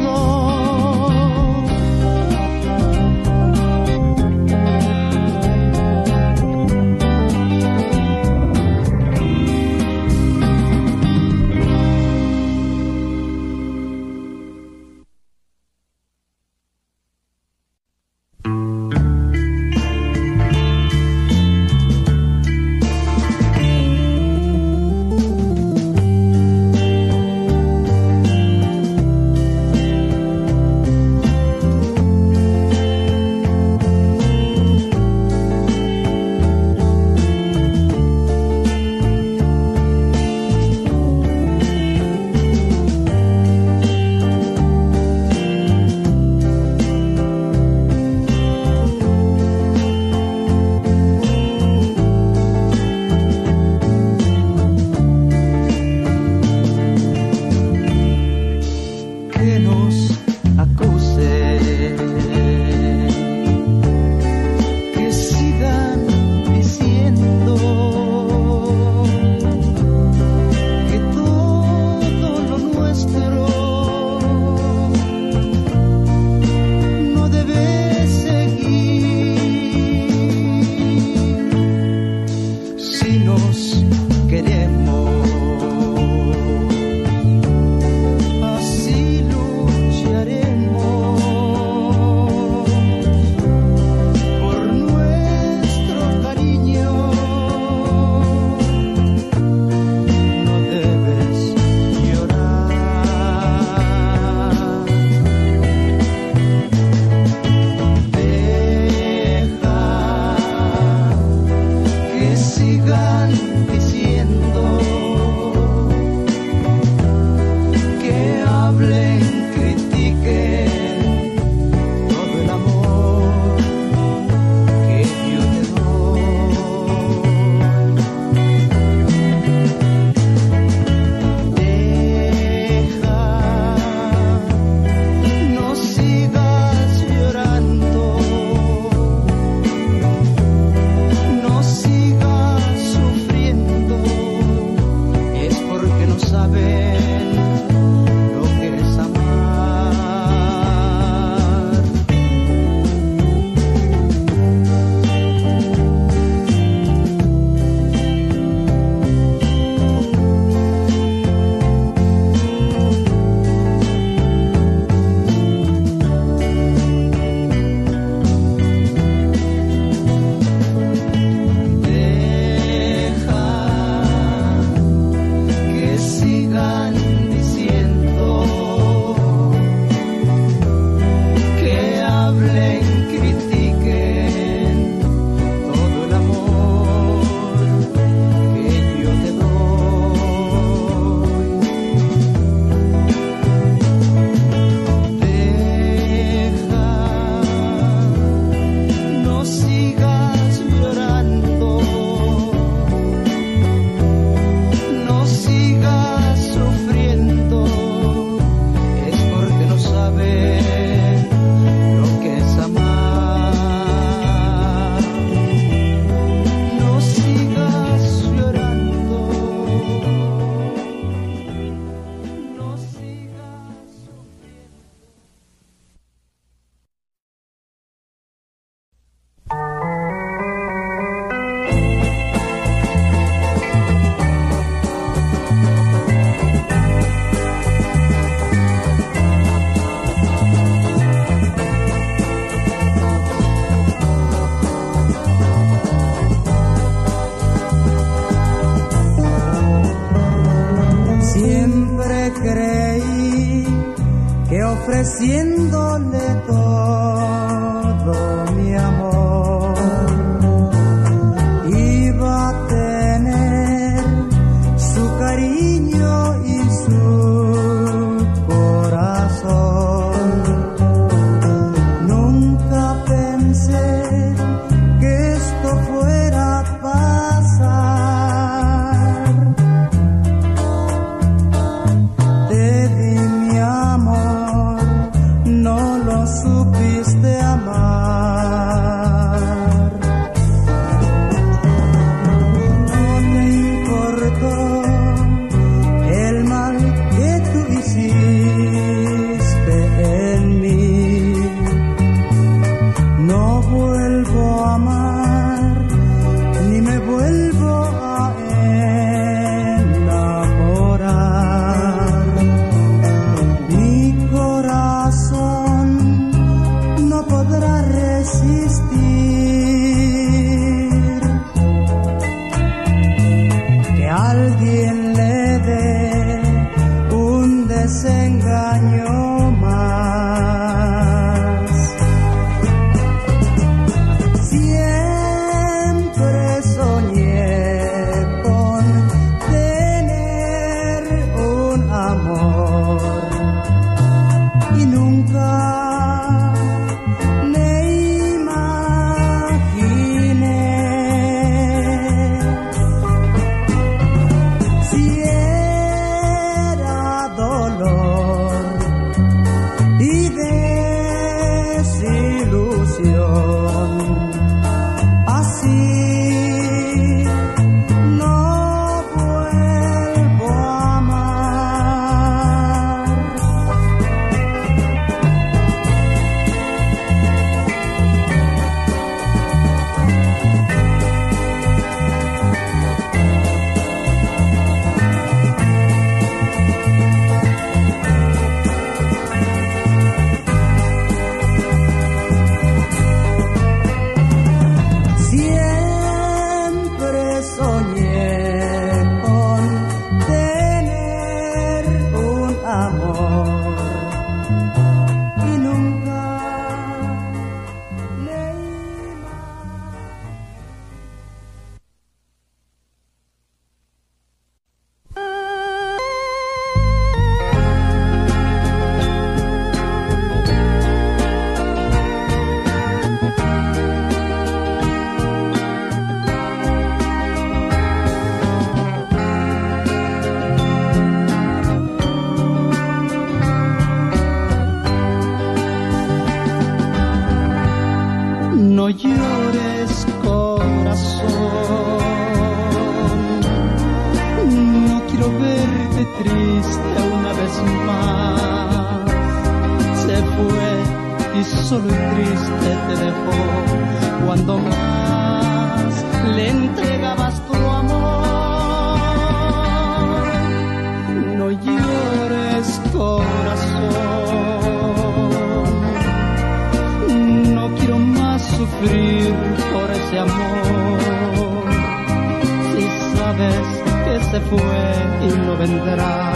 que se fue y no vendrá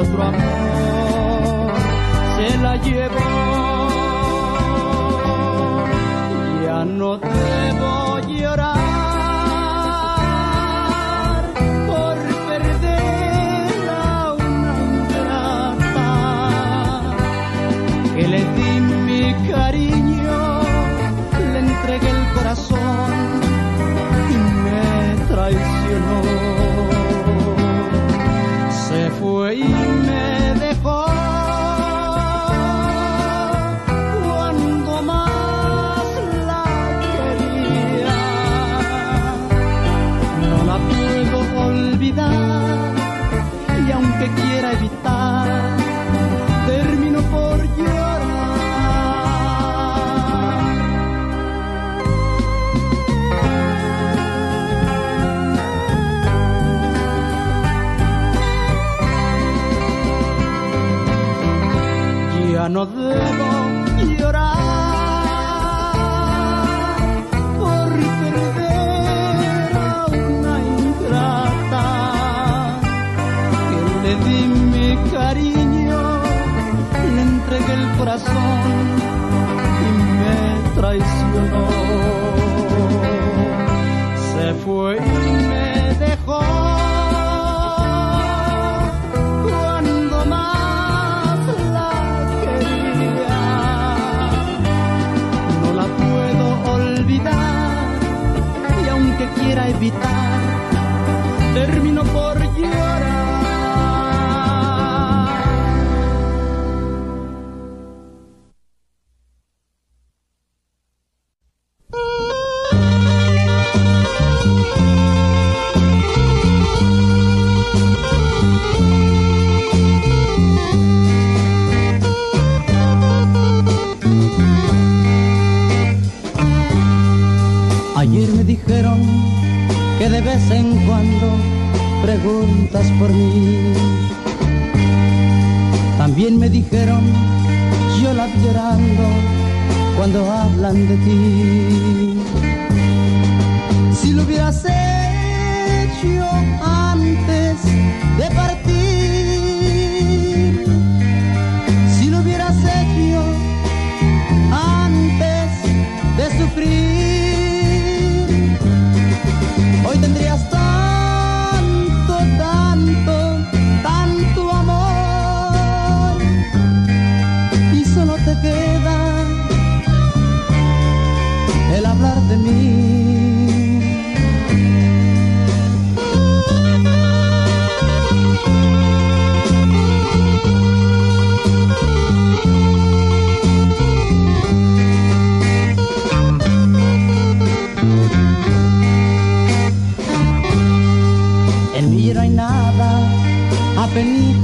otro amor, se la llevó, ya no te invierno se fue y corazón y me traicionó. Se fue. de vez en cuando preguntas por mí. También me dijeron, yo la llorando cuando hablan de ti. Si lo hubieras hecho antes de partir,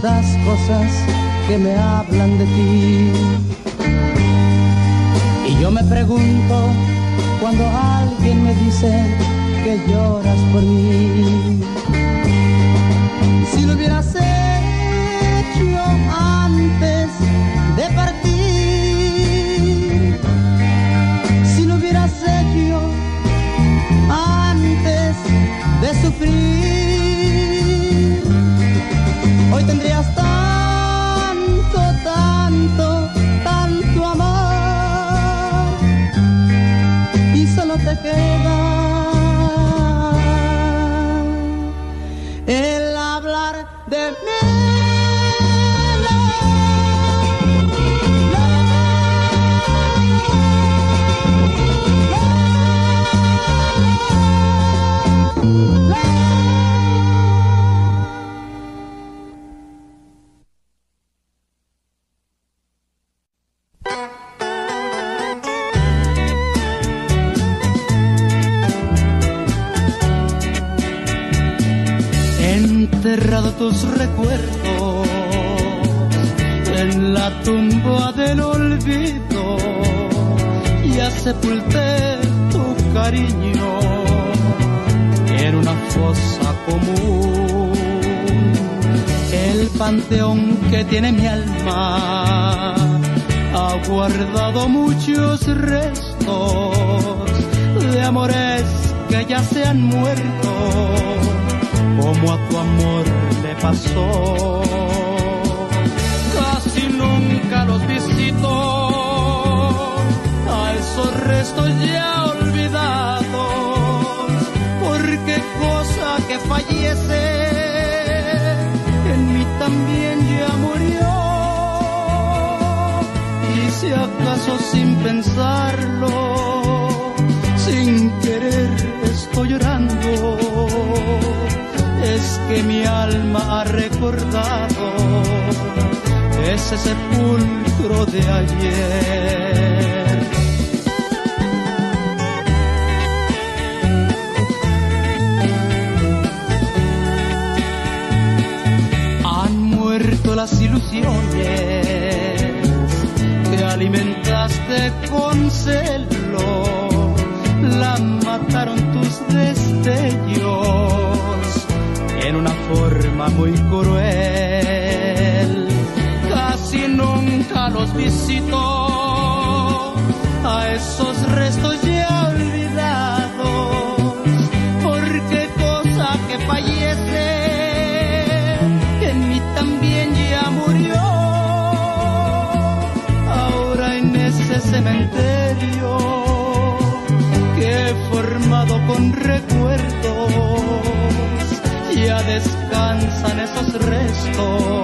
tantas cosas que me hablan de ti. Y yo me pregunto cuando alguien me dice que lloras por mí. Si lo hubieras hecho antes de partir, si lo hubieras hecho antes de sufrir. Hoy tendrías tan con recuerdos, ya descansan esos restos.